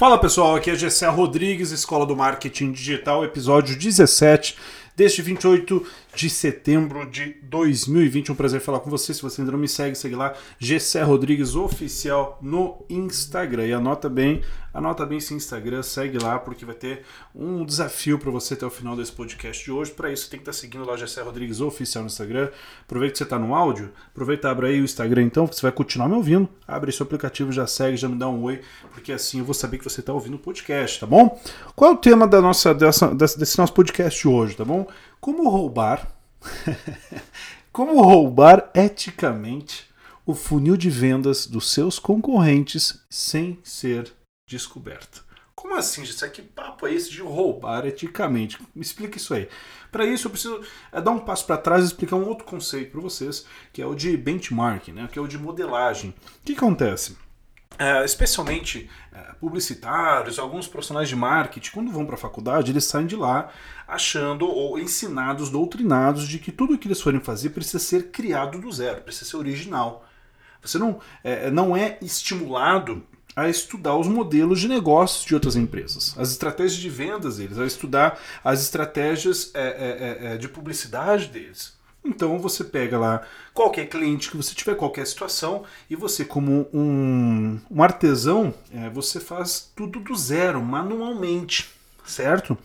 Fala pessoal, aqui é Gessé Rodrigues, Escola do Marketing Digital, episódio 17 deste 28 de setembro de 2020. Um prazer falar com você. Se você ainda não me segue, segue lá, Gessé Rodrigues Oficial no Instagram. E anota bem, anota bem esse Instagram, segue lá, porque vai ter um desafio para você até o final desse podcast de hoje. Para isso, tem que estar tá seguindo lá Gessé Rodrigues Oficial no Instagram. Aproveita que você está no áudio, aproveita abre aí o Instagram então, você vai continuar me ouvindo. Abre seu aplicativo, já segue, já me dá um oi, porque assim eu vou saber que você está ouvindo o podcast, tá bom? Qual é o tema da nossa, dessa, desse nosso podcast hoje, tá bom? Como roubar Como roubar eticamente o funil de vendas dos seus concorrentes sem ser descoberto? Como assim, Isso Que papo é esse de roubar eticamente? Me explica isso aí. Para isso, eu preciso é, dar um passo para trás e explicar um outro conceito para vocês, que é o de benchmarking, né? que é o de modelagem. O que acontece? É, especialmente é, publicitários, alguns profissionais de marketing, quando vão para a faculdade, eles saem de lá achando ou ensinados, doutrinados de que tudo o que eles forem fazer precisa ser criado do zero, precisa ser original. Você não é, não é estimulado a estudar os modelos de negócios de outras empresas, as estratégias de vendas deles, a estudar as estratégias é, é, é, de publicidade deles. Então você pega lá qualquer cliente que você tiver, qualquer situação, e você, como um, um artesão, é, você faz tudo do zero, manualmente, certo?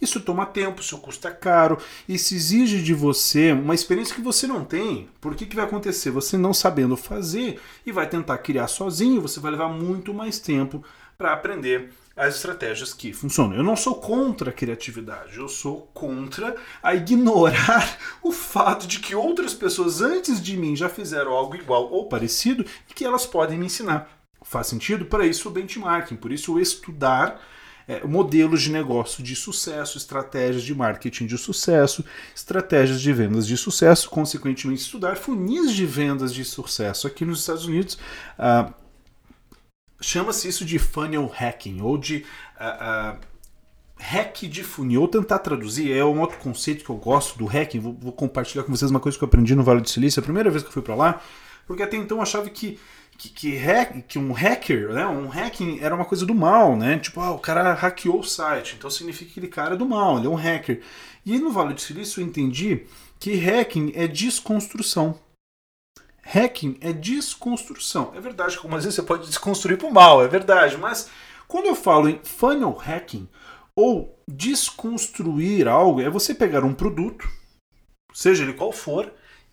Isso toma tempo, isso custa caro, isso exige de você uma experiência que você não tem. Por que, que vai acontecer? Você não sabendo fazer e vai tentar criar sozinho, você vai levar muito mais tempo para aprender as estratégias que funcionam. Eu não sou contra a criatividade, eu sou contra a ignorar o fato de que outras pessoas antes de mim já fizeram algo igual ou parecido e que elas podem me ensinar. Faz sentido? Para isso o benchmarking, por isso o estudar é, modelos de negócio de sucesso, estratégias de marketing de sucesso, estratégias de vendas de sucesso, consequentemente estudar funis de vendas de sucesso. Aqui nos Estados Unidos, uh, chama-se isso de funnel hacking ou de uh, uh, hack de funil. Ou tentar traduzir é um outro conceito que eu gosto do hacking. Vou, vou, compartilhar com vocês uma coisa que eu aprendi no Vale do Silício. A primeira vez que eu fui para lá, porque até então eu achava que que, que, hack, que um hacker, né, um hacking era uma coisa do mal, né? Tipo, ah, o cara hackeou o site, então significa que aquele cara é do mal, ele é um hacker. E no Vale do Silício eu entendi que hacking é desconstrução. Hacking é desconstrução. É verdade que algumas vezes você pode desconstruir para o mal, é verdade. Mas quando eu falo em funnel hacking ou desconstruir algo, é você pegar um produto, seja ele qual for,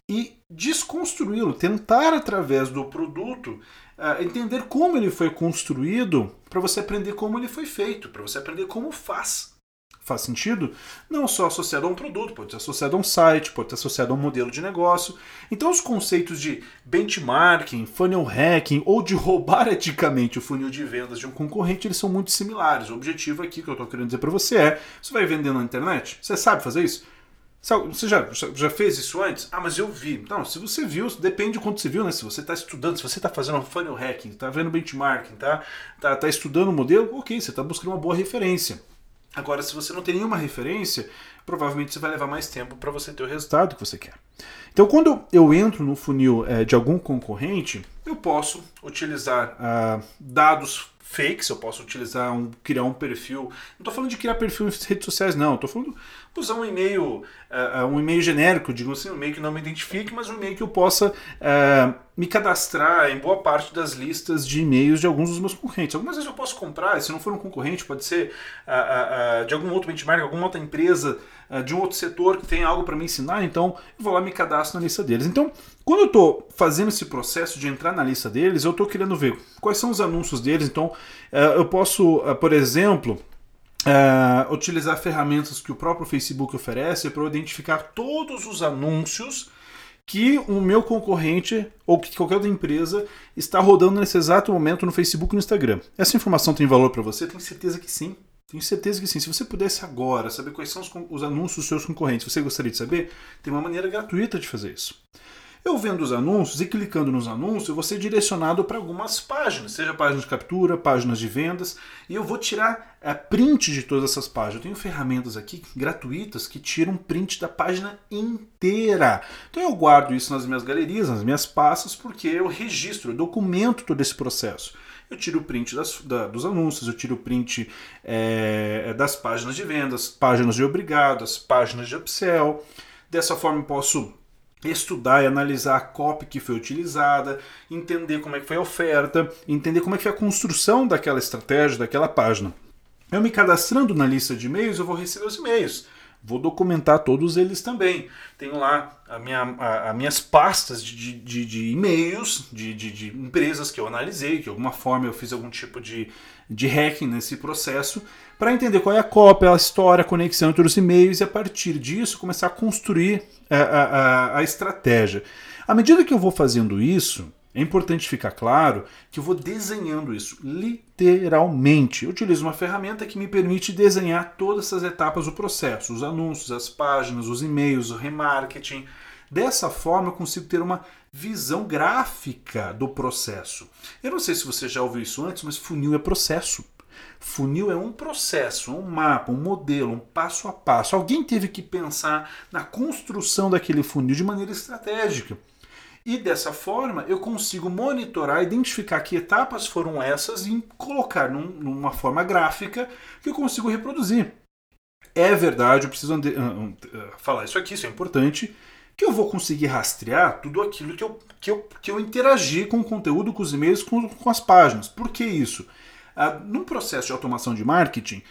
e desconstruí-lo, tentar através do produto uh, entender como ele foi construído para você aprender como ele foi feito, para você aprender como faz. Faz sentido? Não só associado a um produto, pode ser associado a um site, pode ser associado a um modelo de negócio. Então, os conceitos de benchmarking, funnel hacking ou de roubar eticamente o funil de vendas de um concorrente, eles são muito similares. O objetivo aqui que eu estou querendo dizer para você é: você vai vender na internet? Você sabe fazer isso? Você já, já fez isso antes? Ah, mas eu vi. Não, se você viu, depende de quanto você viu, né? Se você está estudando, se você está fazendo funnel hacking, está vendo benchmarking, tá, tá, tá estudando o modelo, ok, você está buscando uma boa referência. Agora, se você não tem nenhuma referência, provavelmente você vai levar mais tempo para você ter o resultado que você quer. Então, quando eu entro no funil é, de algum concorrente, eu posso utilizar ah, dados fakes, eu posso utilizar um, criar um perfil. Não estou falando de criar perfil em redes sociais, não. Estou falando usar um e-mail, uh, um e-mail genérico, digo assim, um e-mail que não me identifique, mas um e-mail que eu possa uh, me cadastrar em boa parte das listas de e-mails de alguns dos meus concorrentes. Algumas vezes eu posso comprar, se não for um concorrente, pode ser uh, de algum outro benchmark, alguma outra empresa de um outro setor que tem algo para me ensinar, então eu vou lá me cadastro na lista deles. Então, quando eu estou fazendo esse processo de entrar na lista deles, eu estou querendo ver quais são os anúncios deles. Então, eu posso, por exemplo, utilizar ferramentas que o próprio Facebook oferece para identificar todos os anúncios que o meu concorrente ou que qualquer outra empresa está rodando nesse exato momento no Facebook e no Instagram. Essa informação tem valor para você? Tenho certeza que sim. Tenho certeza que sim. Se você pudesse agora saber quais são os, os anúncios dos seus concorrentes, você gostaria de saber? Tem uma maneira gratuita de fazer isso. Eu vendo os anúncios e clicando nos anúncios, eu vou ser direcionado para algumas páginas, seja páginas de captura, páginas de vendas, e eu vou tirar a print de todas essas páginas. Eu tenho ferramentas aqui gratuitas que tiram print da página inteira. Então eu guardo isso nas minhas galerias, nas minhas pastas, porque eu registro, eu documento todo esse processo. Eu tiro o print das, da, dos anúncios, eu tiro o print é, das páginas de vendas, páginas de obrigado, as páginas de upsell. Dessa forma eu posso estudar e analisar a copy que foi utilizada, entender como é que foi a oferta, entender como é que foi a construção daquela estratégia, daquela página. Eu me cadastrando na lista de e-mails, eu vou receber os e-mails. Vou documentar todos eles também. Tenho lá a minha, a, a minhas pastas de, de, de e-mails de, de, de, empresas que eu analisei, que de alguma forma eu fiz algum tipo de, de hacking nesse processo, para entender qual é a cópia, a história, a conexão entre os e-mails e a partir disso começar a construir a, a, a estratégia. À medida que eu vou fazendo isso, é importante ficar claro que eu vou desenhando isso literalmente. Eu utilizo uma ferramenta que me permite desenhar todas essas etapas do processo: os anúncios, as páginas, os e-mails, o remarketing. Dessa forma, eu consigo ter uma visão gráfica do processo. Eu não sei se você já ouviu isso antes, mas funil é processo. Funil é um processo, um mapa, um modelo, um passo a passo. Alguém teve que pensar na construção daquele funil de maneira estratégica. E dessa forma eu consigo monitorar, identificar que etapas foram essas e colocar num, numa forma gráfica que eu consigo reproduzir. É verdade, eu preciso uh, uh, falar isso aqui, isso é importante, que eu vou conseguir rastrear tudo aquilo que eu, que eu, que eu interagi com o conteúdo, com os e-mails, com, com as páginas. Por que isso? Uh, num processo de automação de marketing,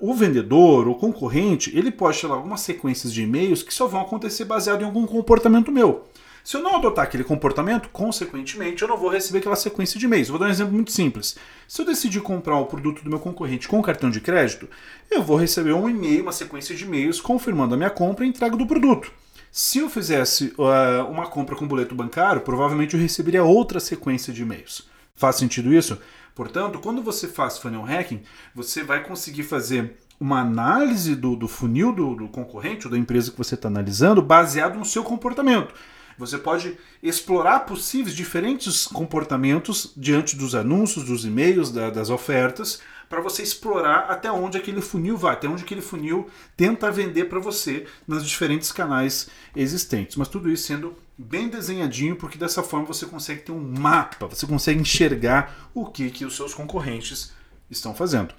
o vendedor, o concorrente, ele pode ter algumas sequências de e-mails que só vão acontecer baseado em algum comportamento meu. Se eu não adotar aquele comportamento, consequentemente, eu não vou receber aquela sequência de e-mails. Vou dar um exemplo muito simples. Se eu decidir comprar o produto do meu concorrente com cartão de crédito, eu vou receber um e-mail, uma sequência de e-mails confirmando a minha compra e entrega do produto. Se eu fizesse uh, uma compra com boleto bancário, provavelmente eu receberia outra sequência de e-mails. Faz sentido isso? Portanto, quando você faz funnel hacking, você vai conseguir fazer uma análise do, do funil do, do concorrente ou da empresa que você está analisando baseado no seu comportamento. Você pode explorar possíveis diferentes comportamentos diante dos anúncios, dos e-mails, da, das ofertas, para você explorar até onde aquele funil vai, até onde aquele funil tenta vender para você nos diferentes canais existentes. Mas tudo isso sendo bem desenhadinho, porque dessa forma você consegue ter um mapa, você consegue enxergar o que, que os seus concorrentes estão fazendo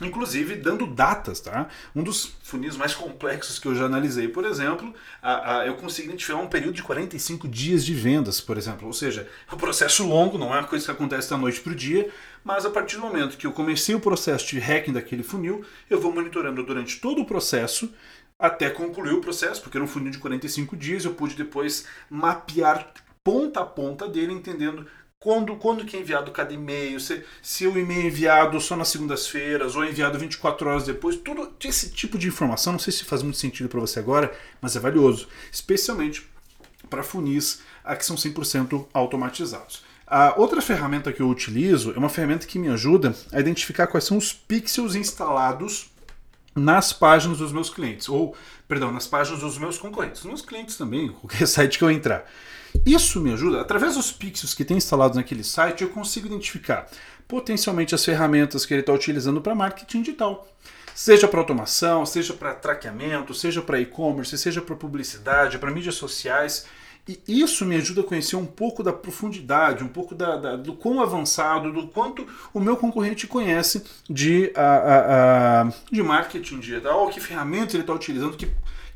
inclusive dando datas, tá? Um dos funis mais complexos que eu já analisei, por exemplo, a, a, eu consigo identificar um período de 45 dias de vendas, por exemplo. Ou seja, é um processo longo, não é uma coisa que acontece da noite para o dia, mas a partir do momento que eu comecei o processo de hacking daquele funil, eu vou monitorando durante todo o processo até concluir o processo, porque era um funil de 45 dias, eu pude depois mapear ponta a ponta dele, entendendo quando, quando que é enviado cada e-mail, se, se o e-mail é enviado só nas segundas-feiras ou é enviado 24 horas depois, tudo esse tipo de informação, não sei se faz muito sentido para você agora, mas é valioso, especialmente para funis que são 100% automatizados. A outra ferramenta que eu utilizo é uma ferramenta que me ajuda a identificar quais são os pixels instalados nas páginas dos meus clientes, ou, perdão, nas páginas dos meus concorrentes, nos clientes também, qualquer site que eu entrar. Isso me ajuda, através dos pixels que tem instalados naquele site, eu consigo identificar potencialmente as ferramentas que ele está utilizando para marketing digital. Seja para automação, seja para traqueamento, seja para e-commerce, seja para publicidade, para mídias sociais. E isso me ajuda a conhecer um pouco da profundidade, um pouco da, da, do quão avançado, do quanto o meu concorrente conhece de, a, a, a, de marketing digital, que ferramentas ele está utilizando, que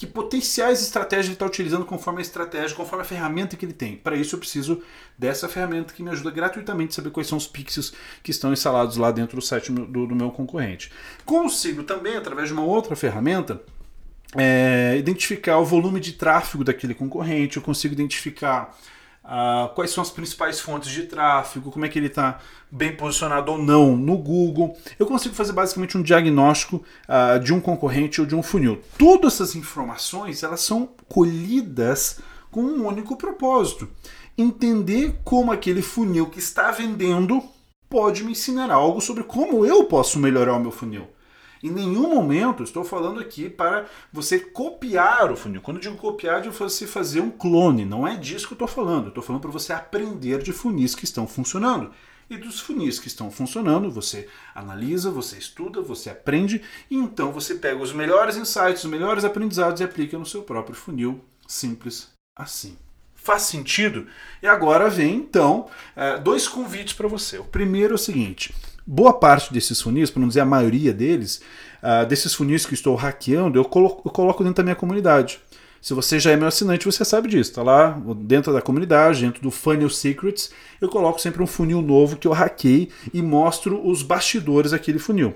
que potenciais estratégias ele está utilizando conforme a estratégia, conforme a ferramenta que ele tem. Para isso eu preciso dessa ferramenta que me ajuda gratuitamente a saber quais são os pixels que estão instalados lá dentro do site do, do meu concorrente. Consigo também, através de uma outra ferramenta, é, identificar o volume de tráfego daquele concorrente, eu consigo identificar Uh, quais são as principais fontes de tráfego, como é que ele está bem posicionado ou não no Google. Eu consigo fazer basicamente um diagnóstico uh, de um concorrente ou de um funil. Todas essas informações elas são colhidas com um único propósito: entender como aquele funil que está vendendo pode me ensinar algo sobre como eu posso melhorar o meu funil. Em nenhum momento estou falando aqui para você copiar o funil. Quando eu digo copiar, é você fazer um clone. Não é disso que eu estou falando. Estou falando para você aprender de funis que estão funcionando. E dos funis que estão funcionando, você analisa, você estuda, você aprende e então você pega os melhores insights, os melhores aprendizados e aplica no seu próprio funil. Simples assim. Faz sentido? E agora vem então é, dois convites para você. O primeiro é o seguinte: boa parte desses funis, para não dizer a maioria deles, uh, desses funis que estou hackeando, eu coloco, eu coloco dentro da minha comunidade. Se você já é meu assinante, você sabe disso. Está lá dentro da comunidade, dentro do Funnel Secrets, eu coloco sempre um funil novo que eu hackei e mostro os bastidores daquele funil.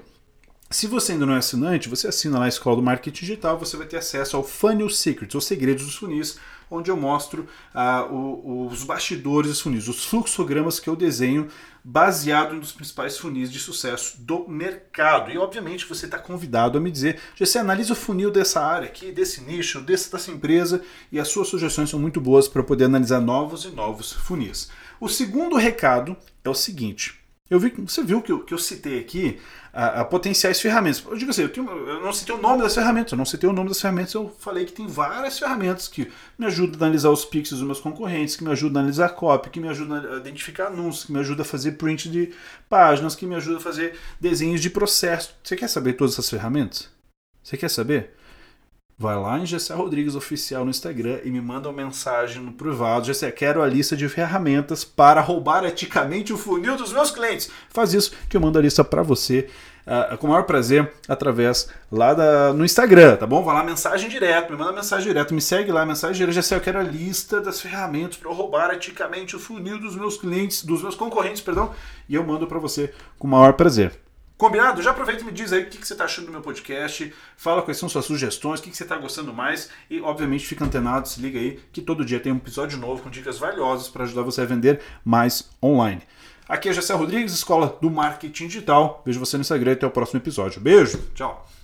Se você ainda não é assinante, você assina lá a Escola do Marketing Digital, você vai ter acesso ao Funnel Secrets, os segredos dos funis, onde eu mostro uh, o, os bastidores dos funis, os fluxogramas que eu desenho baseado dos principais funis de sucesso do mercado. E obviamente você está convidado a me dizer, você analisa o funil dessa área aqui, desse nicho, desse, dessa empresa, e as suas sugestões são muito boas para poder analisar novos e novos funis. O segundo recado é o seguinte. Eu vi, você viu que eu, que eu citei aqui a, a, potenciais ferramentas. Eu digo assim, eu, tenho, eu, não citei o nome das ferramentas, eu não citei o nome das ferramentas, eu falei que tem várias ferramentas que me ajudam a analisar os pixels dos meus concorrentes, que me ajudam a analisar copy, que me ajudam a identificar anúncios, que me ajudam a fazer print de páginas, que me ajudam a fazer desenhos de processo. Você quer saber todas essas ferramentas? Você quer saber? Vai lá em Gessé Rodrigues Oficial no Instagram e me manda uma mensagem no privado. Gessé, quero a lista de ferramentas para roubar eticamente o funil dos meus clientes. Faz isso que eu mando a lista para você uh, com o maior prazer através lá da, no Instagram, tá bom? Vai lá, mensagem direto, me manda mensagem direto, me segue lá, mensagem direto. Gessé, eu quero a lista das ferramentas para roubar eticamente o funil dos meus clientes, dos meus concorrentes, perdão, e eu mando para você com o maior prazer. Combinado? Já aproveita e me diz aí o que, você está achando do meu podcast. Fala quais são suas sugestões, o que, você está gostando mais. E, obviamente, fica antenado, se liga aí, que todo dia tem um episódio novo com dicas valiosas para ajudar você a vender mais online. Aqui é Jessé Rodrigues, Escola do Marketing Digital. Vejo você no Instagram e até o próximo episódio. Beijo, tchau.